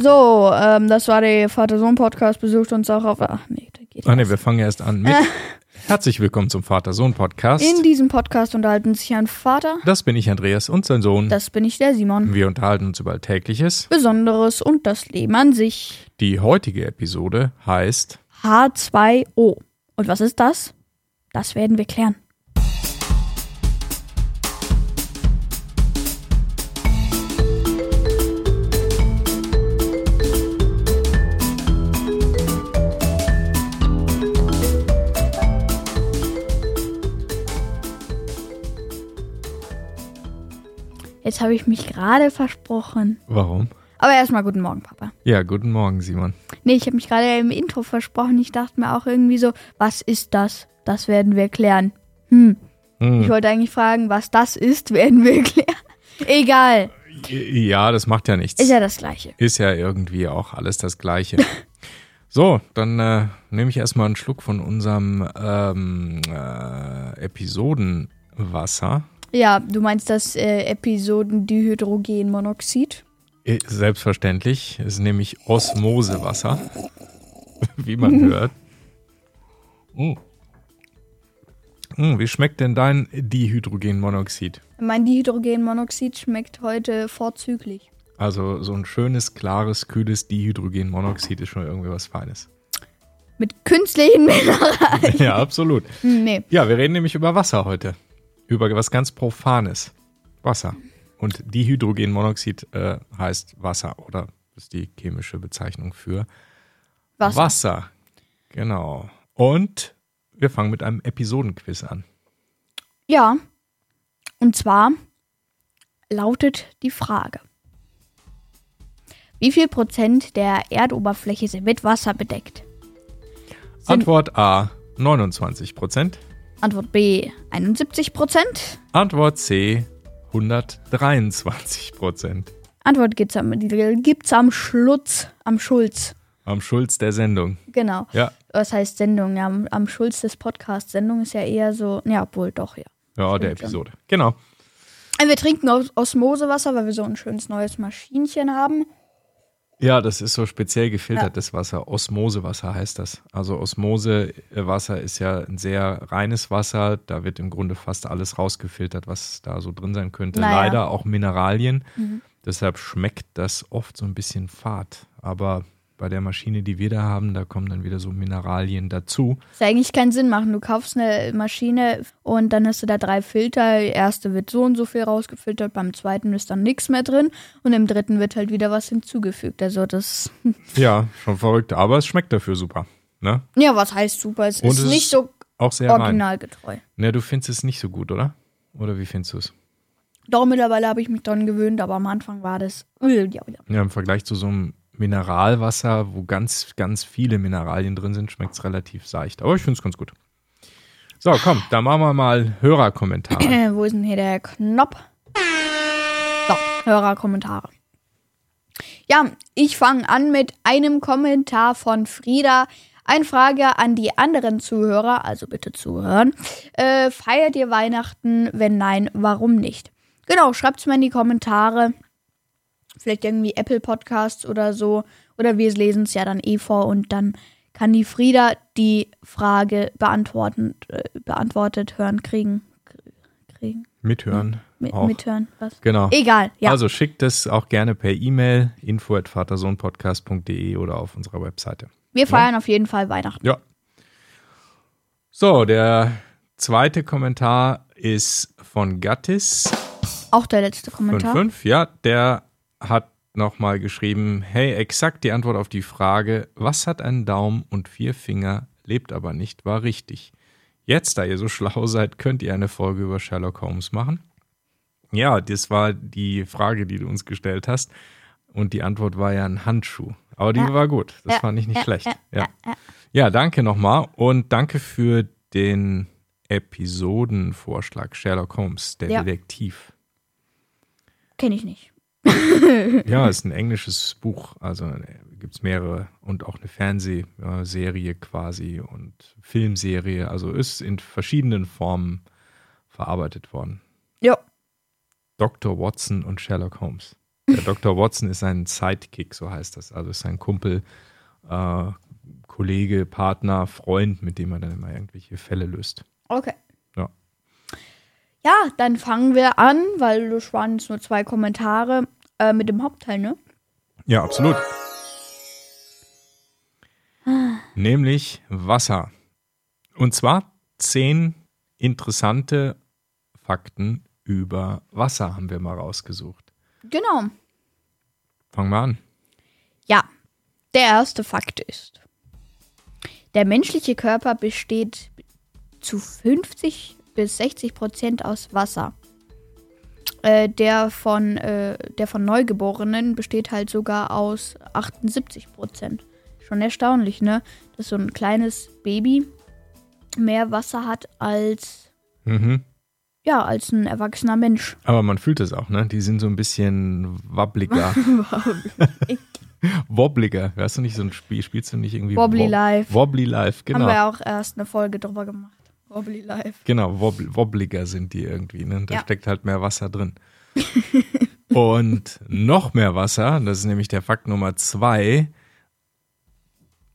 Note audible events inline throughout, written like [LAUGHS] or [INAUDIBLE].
So, ähm, das war der Vater-Sohn-Podcast. Besucht uns auch auf. Ach nee, da geht Ah nee, wir fangen erst an mit. Herzlich willkommen zum Vater-Sohn-Podcast. In diesem Podcast unterhalten sich ein Vater, Das bin ich, Andreas, und sein Sohn. das bin ich, der Simon. Wir unterhalten uns über Alltägliches. Besonderes und das Leben an sich. Die heutige Episode heißt H2O. Und was ist das? Das werden wir klären. Jetzt habe ich mich gerade versprochen. Warum? Aber erstmal guten Morgen, Papa. Ja, guten Morgen, Simon. Nee, ich habe mich gerade im Intro versprochen. Ich dachte mir auch irgendwie so, was ist das? Das werden wir klären. Hm. Hm. Ich wollte eigentlich fragen, was das ist, [LAUGHS] werden wir klären. Egal. Ja, das macht ja nichts. Ist ja das Gleiche. Ist ja irgendwie auch alles das Gleiche. [LAUGHS] so, dann äh, nehme ich erstmal einen Schluck von unserem ähm, äh, Episodenwasser. Ja, du meinst das äh, Episodendihydrogenmonoxid? Äh, Selbstverständlich, ist nämlich Osmosewasser, [LAUGHS] wie man [LAUGHS] hört. Mm. Mm, wie schmeckt denn dein Dihydrogenmonoxid? Mein Dihydrogenmonoxid schmeckt heute vorzüglich. Also so ein schönes, klares, kühles Dihydrogenmonoxid ist schon irgendwie was Feines. Mit künstlichen [LAUGHS] Mineralien. ja, absolut. Nee. Ja, wir reden nämlich über Wasser heute. Über was ganz Profanes. Wasser. Und Dihydrogenmonoxid äh, heißt Wasser oder ist die chemische Bezeichnung für Wasser. Wasser. Genau. Und wir fangen mit einem Episodenquiz an. Ja. Und zwar lautet die Frage. Wie viel Prozent der Erdoberfläche sind mit Wasser bedeckt? Sind- Antwort A 29 Prozent. Antwort B 71 Prozent. Antwort C 123 Prozent. Antwort gibt's am, gibt's am Schlutz, am Schulz. Am Schulz der Sendung. Genau. Ja. Was heißt Sendung? Ja, am, am Schulz des Podcasts. Sendung ist ja eher so, ja, wohl doch, ja. Ja, der Stimmt schon. Episode. Genau. Wir trinken Os Osmosewasser, weil wir so ein schönes neues Maschinchen haben. Ja, das ist so speziell gefiltertes Wasser. Osmosewasser heißt das. Also Osmosewasser ist ja ein sehr reines Wasser. Da wird im Grunde fast alles rausgefiltert, was da so drin sein könnte. Naja. Leider auch Mineralien. Mhm. Deshalb schmeckt das oft so ein bisschen fad. Aber bei der Maschine, die wir da haben, da kommen dann wieder so Mineralien dazu. Das eigentlich keinen Sinn machen. Du kaufst eine Maschine und dann hast du da drei Filter. Der erste wird so und so viel rausgefiltert, beim zweiten ist dann nichts mehr drin und im dritten wird halt wieder was hinzugefügt. Also das, [LAUGHS] Ja, schon verrückt. Aber es schmeckt dafür super. Ne? ja, was heißt super? Es Und ist es nicht ist so Auch sehr rein. originalgetreu. Ne, du findest es nicht so gut, oder? Oder wie findest du es? Doch mittlerweile habe ich mich dran gewöhnt, aber am Anfang war das. äh. Ja, im Vergleich zu so einem Mineralwasser, wo ganz, ganz viele Mineralien drin sind, schmeckt es relativ seicht. Aber ich finde es ganz gut. So, komm, dann machen wir mal Hörerkommentare. [CLEARS THROAT] Wo ist denn hier der Knopf? So, Hörerkommentare. Ja, ich fange an mit einem Kommentar von Frieda. Eine Frage an die anderen Zuhörer, also bitte zuhören. Äh, feiert ihr Weihnachten? Wenn nein, warum nicht? Genau, schreibt's mir in die Kommentare. Vielleicht irgendwie Apple Podcasts oder so. Oder wir lesen es ja dann eh vor und dann kann die Frieda die Frage beantworten, äh, beantwortet hören, kriegen. kriegen. Mithören. Mit, mithören, was? Genau. Egal, ja. Also schickt es auch gerne per E-Mail info@vatersohnpodcast.de oder auf unserer Webseite. wir feiern auf jeden Fall Weihnachten. Ja. So, der zweite Kommentar ist von Gattis. Auch der letzte Kommentar. 5, ja, der hat nochmal geschrieben, hey, exakt die Antwort auf die Frage, was hat einen Daumen und vier Finger, lebt aber nicht, war richtig. Jetzt, da ihr so schlau seid, könnt ihr eine Folge über Sherlock Holmes machen. Ja, das war die Frage, die du uns gestellt hast. Und die Antwort war ja ein Handschuh. Aber die Ja. war gut. Das Ja, fand ich nicht ja, schlecht. ja, Ja. danke nochmal. Und danke für den Episodenvorschlag Sherlock Holmes, der. Detektiv. Kenne ich nicht. [LAUGHS] Ja, ist ein englisches Buch. Also gibt es mehrere und auch eine Fernsehserie quasi und Filmserie. Also ist in verschiedenen Formen verarbeitet worden. Ja. Dr. Watson und Sherlock Holmes. Der Dr. Watson ist ein Sidekick, so heißt das. Also ist ein Kumpel, äh, Kollege, Partner, Freund, mit dem man dann immer irgendwelche Fälle löst. Okay. Ja. Ja, dann fangen wir an, weil das waren jetzt nur zwei Kommentare äh, mit dem Hauptteil, ne? Ja, absolut. Nämlich Wasser. Und zwar zehn interessante Fakten über Wasser haben wir mal rausgesucht. Genau. Fangen wir an. Ja, der erste Fakt ist, der menschliche Körper besteht zu 50 bis 60 Prozent aus Wasser. Äh, der, von, äh, der von Neugeborenen besteht halt sogar aus 78 Prozent. Schon erstaunlich, ne? Dass so ein kleines Baby mehr Wasser hat als, Mhm. ja, als ein erwachsener Mensch. Aber man fühlt es auch, ne? Die sind so ein bisschen wabbliger. [LAUGHS] [LAUGHS] Wobbliger. Weißt du nicht, so ein Spiel, spielst du nicht irgendwie Wobbly Wob- Life. Wobbly Life, Haben genau. wir auch erst eine Folge drüber gemacht. Wobbly Life. Genau, wobb wobbliger sind die irgendwie. Ne? Da Ja. steckt halt mehr Wasser drin. [LAUGHS] Und noch mehr Wasser, das ist nämlich der Fakt Nummer zwei,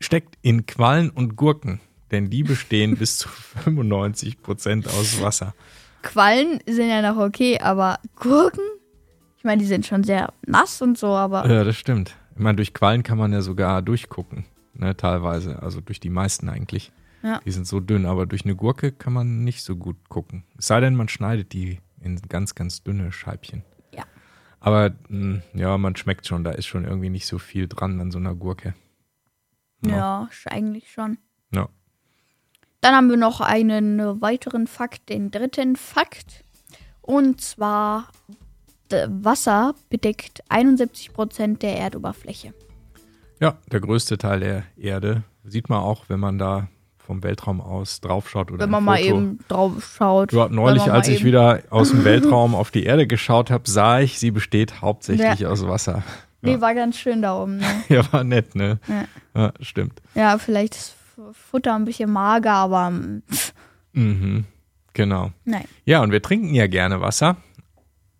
steckt in Quallen und Gurken. Denn die bestehen bis zu 95 Prozent aus Wasser. Quallen sind ja noch okay, aber Gurken? Ich meine, die sind schon sehr nass und so, aber Ja, das stimmt. Ich meine, durch Quallen kann man ja sogar durchgucken. Ne, teilweise. Also durch die meisten eigentlich. Ja. Die sind so dünn, aber durch eine Gurke kann man nicht so gut gucken. Es sei denn, man schneidet die in ganz, ganz dünne Scheibchen. Ja. Aber mh, ja, man schmeckt schon, da ist schon irgendwie nicht so viel dran an so einer Gurke. ja, sch- eigentlich schon. Ja. Dann haben wir noch einen weiteren Fakt, den dritten Fakt. Und zwar, Wasser bedeckt 71% der Erdoberfläche. Ja, der größte Teil der Erde. Sieht man auch, wenn man da vom Weltraum aus draufschaut oder Wenn man mal Foto. eben drauf schaut. Ja, neulich, als ich wieder aus dem [LAUGHS] Weltraum auf die Erde geschaut habe, sah ich, sie besteht hauptsächlich aus Wasser. Nee, war ganz schön da oben. Ne? [LAUGHS] Ja, war nett, ne? Ja. Ja, stimmt. Ja, vielleicht ist Futter ein bisschen mager, aber pff, Mhm, genau. nein. Ja, und wir trinken ja gerne Wasser.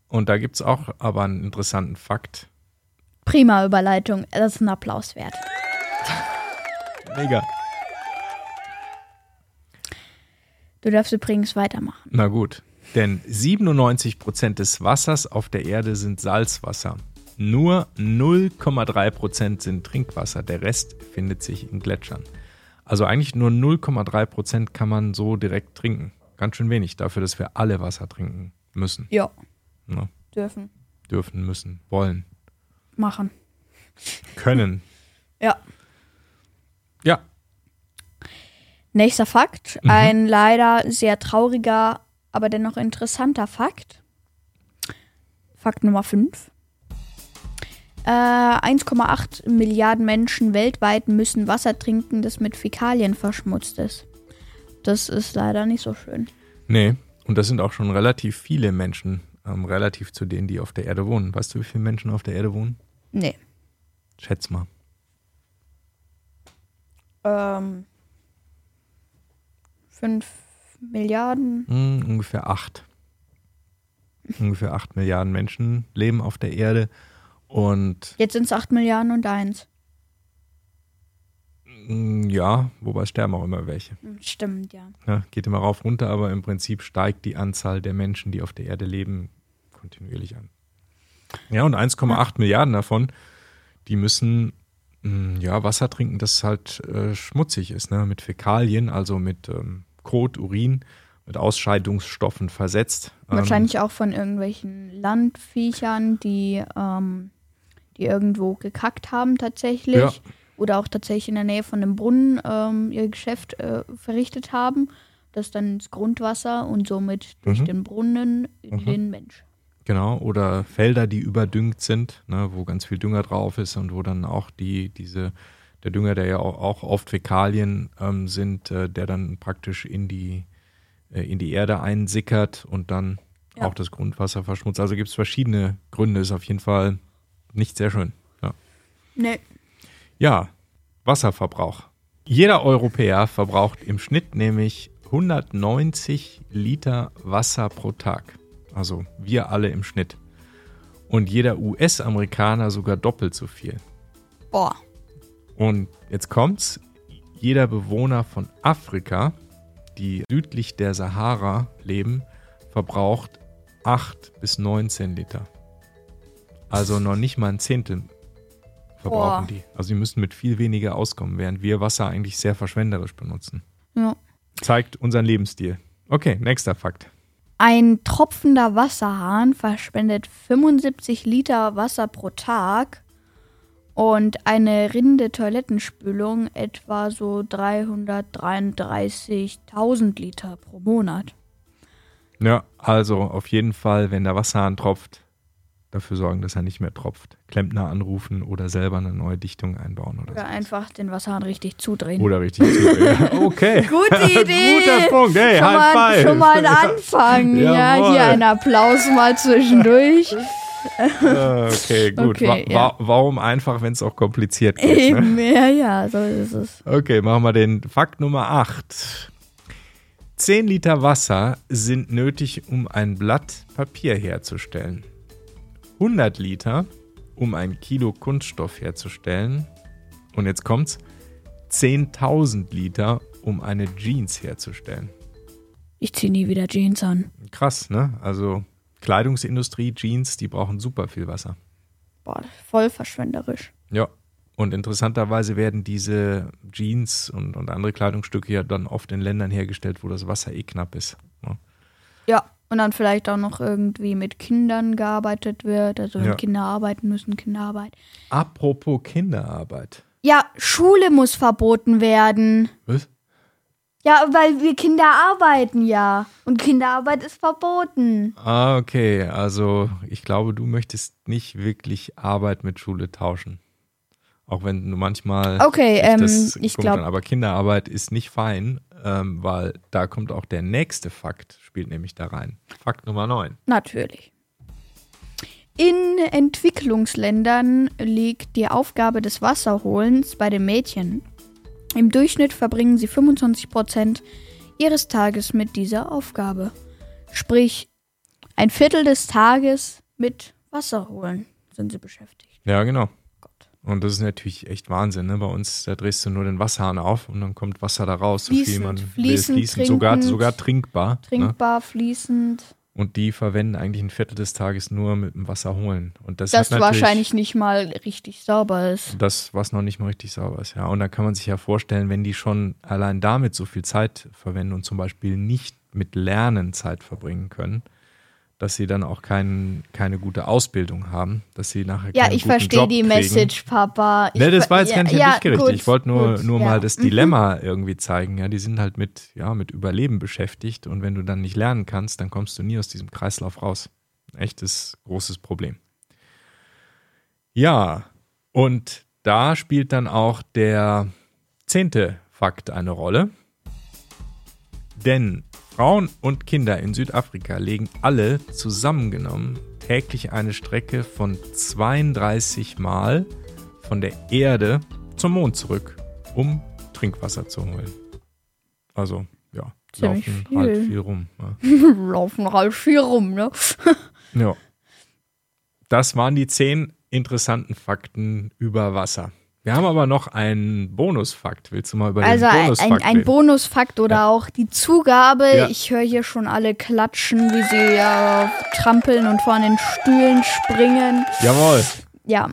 Und da gibt es auch aber einen interessanten Fakt. Prima Überleitung. Das ist ein Applaus wert. Mega. Du darfst übrigens weitermachen. Na gut. Denn 97% des Wassers auf der Erde sind Salzwasser. Nur 0,3% sind Trinkwasser. Der Rest findet sich in Gletschern. Also eigentlich nur 0,3% kann man so direkt trinken. Ganz schön wenig dafür, dass wir alle Wasser trinken müssen. Ja. Ne? Dürfen. Dürfen, müssen, wollen, Machen. können. Ja. Ja, Nächster Fakt. Ein leider sehr trauriger, aber dennoch interessanter Fakt. Fakt Nummer 5. Äh, 1,8 Milliarden Menschen weltweit müssen Wasser trinken, das mit Fäkalien verschmutzt ist. Das ist leider nicht so schön. Nee, und das sind auch schon relativ viele Menschen, ähm, relativ zu denen, die auf der Erde wohnen. Weißt du, wie viele Menschen auf der Erde wohnen? Nee. Schätz mal. Ähm, 5 Milliarden. Hm, ungefähr acht. ungefähr acht Milliarden Menschen leben auf der Erde. Und Jetzt sind es 8 Milliarden und eins. mm, ja, wobei sterben auch immer welche. Stimmt, ja. Ja, geht immer rauf runter, aber im Prinzip steigt die Anzahl der Menschen, die auf der Erde leben, kontinuierlich an. Ja, und 1,8 Milliarden davon, die müssen mm, ja Wasser trinken, das halt äh, schmutzig ist, ne? mit Fäkalien, also mit ähm, Kot, Urin, mit Ausscheidungsstoffen versetzt. Ähm, Wahrscheinlich auch von irgendwelchen Landviechern, die, ähm, die irgendwo gekackt haben tatsächlich. Ja. Oder auch tatsächlich in der Nähe von einem Brunnen ähm, ihr Geschäft äh, verrichtet haben. Das dann ins Grundwasser und somit durch Mhm. den Brunnen in Mhm. den Mensch. Genau, oder Felder, die überdüngt sind, ne, wo ganz viel Dünger drauf ist und wo dann auch die, diese, der Dünger, der ja auch, auch oft Fäkalien ähm, sind, äh, der dann praktisch in die, äh, in die Erde einsickert und dann Ja. auch das Grundwasser verschmutzt. Also gibt es verschiedene Gründe, ist auf jeden Fall nicht sehr schön. Ja. Nee. Ja, Wasserverbrauch. Jeder Europäer verbraucht im Schnitt nämlich 190 Liter Wasser pro Tag. Also wir alle im Schnitt. und jeder US-Amerikaner sogar doppelt so viel. Boah. Und jetzt kommt's, jeder Bewohner von Afrika, die südlich der Sahara leben, verbraucht 8 bis 19 Liter. Also noch nicht mal ein Zehntel verbrauchen Boah. die. Also die müssen mit viel weniger auskommen, während wir Wasser eigentlich sehr verschwenderisch benutzen. Ja. Zeigt unseren Lebensstil. Okay, nächster Fakt. Ein tropfender Wasserhahn verschwendet 75 Liter Wasser pro Tag und eine rinnende Toilettenspülung etwa so 333.000 Liter pro Monat. Ja, also auf jeden Fall, wenn der Wasserhahn tropft, dafür sorgen, dass er nicht mehr tropft. Klempner anrufen oder selber eine neue Dichtung einbauen oder Oder so. einfach den Wasserhahn richtig zudrehen. Oder richtig zudrehen. [LAUGHS] Okay. Gute [LAUGHS] Idee! Guter Punkt. Hey, schon, mal, schon mal ein Anfang. ja, Jawohl. hier ein Applaus mal zwischendurch. [LAUGHS] Äh, okay, gut. Okay, wa ja. wa warum einfach, wenn es auch kompliziert geht? Ne? Eben, ja, ja, so ist es. Okay, machen wir den Fakt Nummer 8. 10 Liter Wasser sind nötig, um ein Blatt Papier herzustellen. 100 Liter, um ein Kilo Kunststoff herzustellen. Und jetzt kommt's: 10.000 Liter, um eine Jeans herzustellen. Ich ziehe nie wieder Jeans an. Krass, ne? Also Kleidungsindustrie, Jeans, die brauchen super viel Wasser. Boah, voll verschwenderisch. Ja. Und interessanterweise werden diese Jeans und, und andere Kleidungsstücke ja dann oft in Ländern hergestellt, wo das Wasser eh knapp ist. ne? Ja, und dann vielleicht auch noch irgendwie mit Kindern gearbeitet wird. Also wenn Ja. Kinder arbeiten müssen, Kinderarbeit. Apropos Kinderarbeit. Ja, Schule muss verboten werden. Was? Ja, weil wir Kinder arbeiten ja. Und Kinderarbeit ist verboten. Ah, okay. Also ich glaube, du möchtest nicht wirklich Arbeit mit Schule tauschen. Auch wenn du manchmal. Okay, ähm, das ich komisch glaub- an- Aber Kinderarbeit ist nicht fein, ähm, weil da kommt auch der nächste Fakt, spielt nämlich da rein. Fakt Nummer 9. Natürlich. In Entwicklungsländern liegt die Aufgabe des Wasserholens bei den Mädchen. Im Durchschnitt verbringen sie 25% ihres Tages mit dieser Aufgabe. Sprich, ein Viertel des Tages mit Wasserholen sind sie beschäftigt. Ja, genau. Gott. Und das ist natürlich echt Wahnsinn. Ne? Bei uns, da drehst du nur den Wasserhahn auf und dann kommt Wasser da raus, so viel Fließend, man will. fließend, Fließend, sogar, sogar trinkbar. Ne? Trinkbar, fließend. Und die verwenden eigentlich ein Viertel des Tages nur mit dem Wasser holen. Und das, Das wahrscheinlich nicht mal richtig sauber ist. das, was noch nicht mal richtig sauber ist. Ja, und da kann man sich ja vorstellen, wenn die schon allein damit so viel Zeit verwenden und zum Beispiel nicht mit Lernen Zeit verbringen können, dass sie dann auch kein, keine gute Ausbildung haben, dass sie nachher Ja, keinen ich guten verstehe Job die kriegen. Message, Papa. Ich Ne, das war jetzt gar nicht ja, dich gerichtet. gut, ich wollte nur, gut, nur ja. mal das Mhm. Dilemma irgendwie zeigen. Ja, die sind halt mit, ja, mit Überleben beschäftigt und wenn du dann nicht lernen kannst, dann kommst du nie aus diesem Kreislauf raus. Echtes großes Problem. Ja, und da spielt dann auch der zehnte Fakt eine Rolle. Denn Frauen und Kinder in Südafrika legen alle zusammengenommen täglich eine Strecke von 32 Mal von der Erde zum Mond zurück, um Trinkwasser zu holen. Also, ja, Ziemlich laufen viel. halt viel rum. Ja. [LAUGHS] Laufen halt viel rum, ne? ja. Das waren die zehn interessanten Fakten über Wasser. Wir haben aber noch einen Bonusfakt. Willst du mal über Also den ein, Bonusfakt ein, ein reden? Bonusfakt oder auch die Zugabe. Ja. Ich höre hier schon alle klatschen, wie sie ja trampeln und von den Stühlen springen. Jawohl, Ja.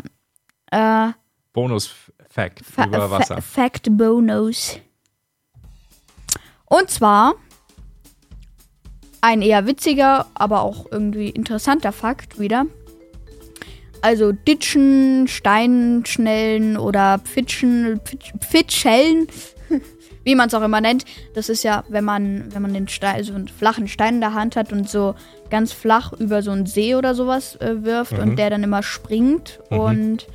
Äh, Bonus-Fact Fa über Wasser. Fact Bonus. Und zwar ein eher witziger, aber auch irgendwie interessanter Fakt wieder. Also Ditschen, Steinschnellen oder Pfitschen, Pfitsch, Pfitschellen, [LAUGHS] wie man es auch immer nennt. Das ist ja, wenn man, wenn man den Stein, so einen flachen Stein in der Hand hat und so ganz flach über so einen See oder sowas äh, wirft Mhm. und der dann immer springt. Mhm. Und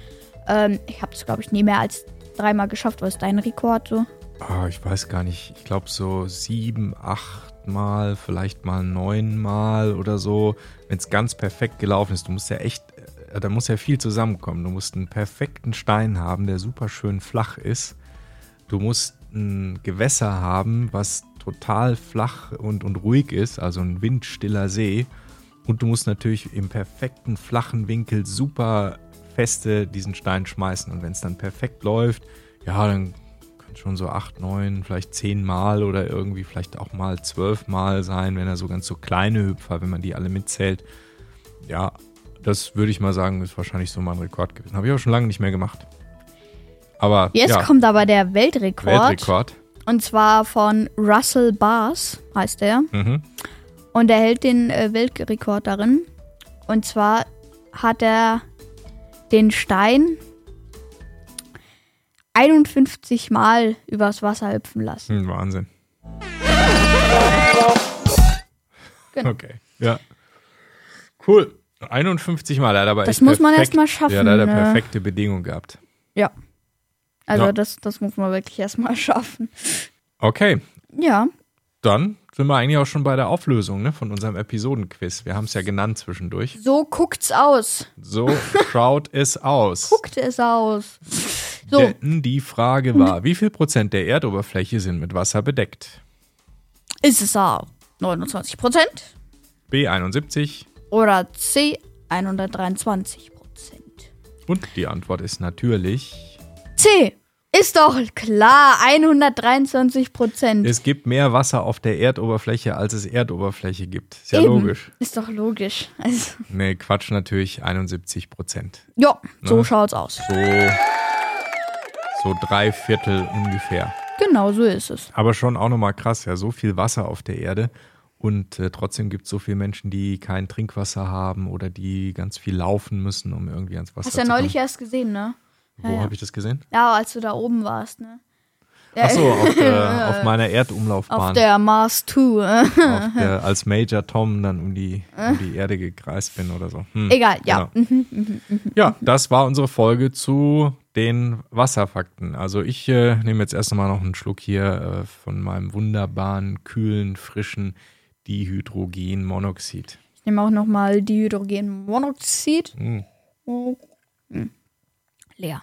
ähm, ich habe es, glaube ich, nie mehr als dreimal geschafft. Was ist dein Rekord so? Ah, ich weiß gar nicht. Ich glaube so sieben, acht Mal, vielleicht mal neun Mal oder so, wenn es ganz perfekt gelaufen ist. Du musst ja echt, da muss ja viel zusammenkommen. Du musst einen perfekten Stein haben, der super schön flach ist. Du musst ein Gewässer haben, was total flach und, und ruhig ist, also ein windstiller See. Und du musst natürlich im perfekten flachen Winkel super feste diesen Stein schmeißen. Und wenn es dann perfekt läuft, ja, dann kann schon so acht, neun, vielleicht zehn Mal oder irgendwie vielleicht auch mal zwölf Mal sein, wenn er so ganz so kleine Hüpfer, wenn man die alle mitzählt. Ja, das würde ich mal sagen, ist wahrscheinlich so mein Rekord gewesen. Habe ich auch schon lange nicht mehr gemacht. Aber Jetzt ja, kommt aber der Weltrekord. Weltrekord. Und zwar von Russell Bars, heißt er. Mhm. Und er hält den äh, Weltrekord darin. Und zwar hat er den Stein 51 Mal übers Wasser hüpfen lassen. Hm, Wahnsinn. Genau. [LAUGHS] Okay, ja. Cool. 51 Mal, hat aber Das muss man perfekt- erst mal schaffen, Ja, da hat er perfekte Bedingungen gehabt. Ja. Also Ja. Das, das muss man wirklich erstmal [LAUGHS] schaffen. Okay, Ja. dann sind wir eigentlich auch schon bei der Auflösung ne, von unserem Episodenquiz. Wir haben es ja genannt zwischendurch. So guckt's aus. So schaut es aus. [LAUGHS] Guckt es aus. So, Denn die Frage war, wie viel Prozent der Erdoberfläche sind mit Wasser bedeckt? ist es A 29 Prozent B 71 oder C 123 Prozent? und die Antwort ist natürlich, C ist doch klar 123 Prozent. es gibt mehr Wasser auf der Erdoberfläche, als es Erdoberfläche gibt. Ist ja logisch. Ist doch logisch. Also, Nee, Quatsch natürlich 71 Prozent. ja, so Ne? schaut's aus. So, so drei Viertel ungefähr. Genau so ist es. Aber schon auch nochmal krass, ja, so viel Wasser auf der Erde. Und äh, trotzdem gibt es so viele Menschen, die kein Trinkwasser haben oder die ganz viel laufen müssen, um irgendwie ans Wasser Hast ja zu neulich kommen. erst gesehen, ne? Wo ja, ja. habe ich das gesehen? Ja, als du da oben warst, ne? Ja, Achso, [LAUGHS] auf, äh, auf meiner Erdumlaufbahn. auf der Mars 2. äh. Auf [LAUGHS] der, als Major Tom dann um die, um die Erde gekreist bin oder so. Hm, Egal, ja. genau. Ja, das war unsere Folge zu den Wasserfakten. Also ich äh, nehme jetzt erst einmal noch einen Schluck hier äh, von meinem wunderbaren, kühlen, frischen Dihydrogenmonoxid. Ich nehme auch nochmal Dihydrogenmonoxid. Hm. Hm. Leer.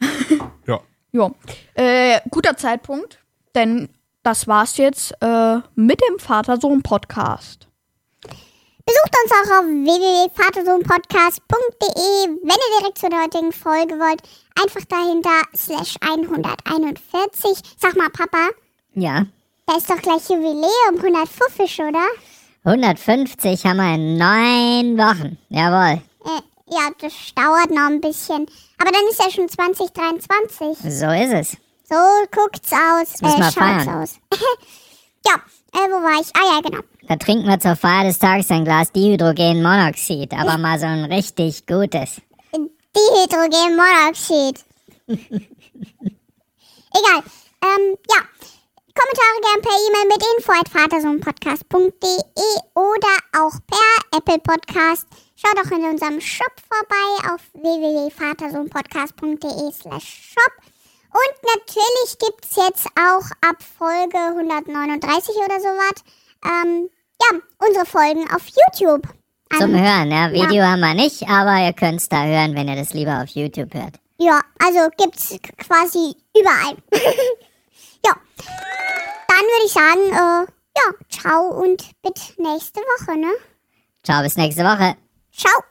[LAUGHS] Ja, Ja. Äh, guter Zeitpunkt, denn das war's jetzt äh, mit dem Vater-Sohn-Podcast. Besucht uns auch auf www.vatersohnpodcast.de, wenn ihr direkt zu der heutigen Folge wollt. Einfach dahinter slash 141. Sag mal, Papa, Ja, da ist doch gleich Jubiläum, 150, oder? 150 haben wir in neun Wochen. Jawohl, Äh, ja, das dauert noch ein bisschen. Aber dann ist ja schon 2023. so ist es. So guckt's aus. Äh, schaut's feiern. aus. [LAUGHS] ja, äh, wo war ich? Ah ja, genau. Da trinken wir zur Feier des Tages ein Glas Dihydrogenmonoxid, aber mal so ein richtig gutes. Dihydrogenmonoxid. [LAUGHS] Egal. Ähm, ja. Kommentare gern per E-Mail mit info@vatersohnpodcast.de oder auch per Apple Podcast. Schaut doch in unserem Shop vorbei auf www.vatersohnpodcast.de slash shop. Und natürlich gibt's jetzt auch ab Folge 139 oder sowas, ähm, ja, unsere Folgen auf YouTube. Zum Hören, ja. Video haben wir nicht, aber ihr könnt's da hören, wenn ihr das lieber auf YouTube hört. Ja, also gibt's quasi überall. [LAUGHS] ja. Dann würde ich sagen, äh, ja, ciao und bis nächste Woche, ne? Ciao, bis nächste Woche. Ciao.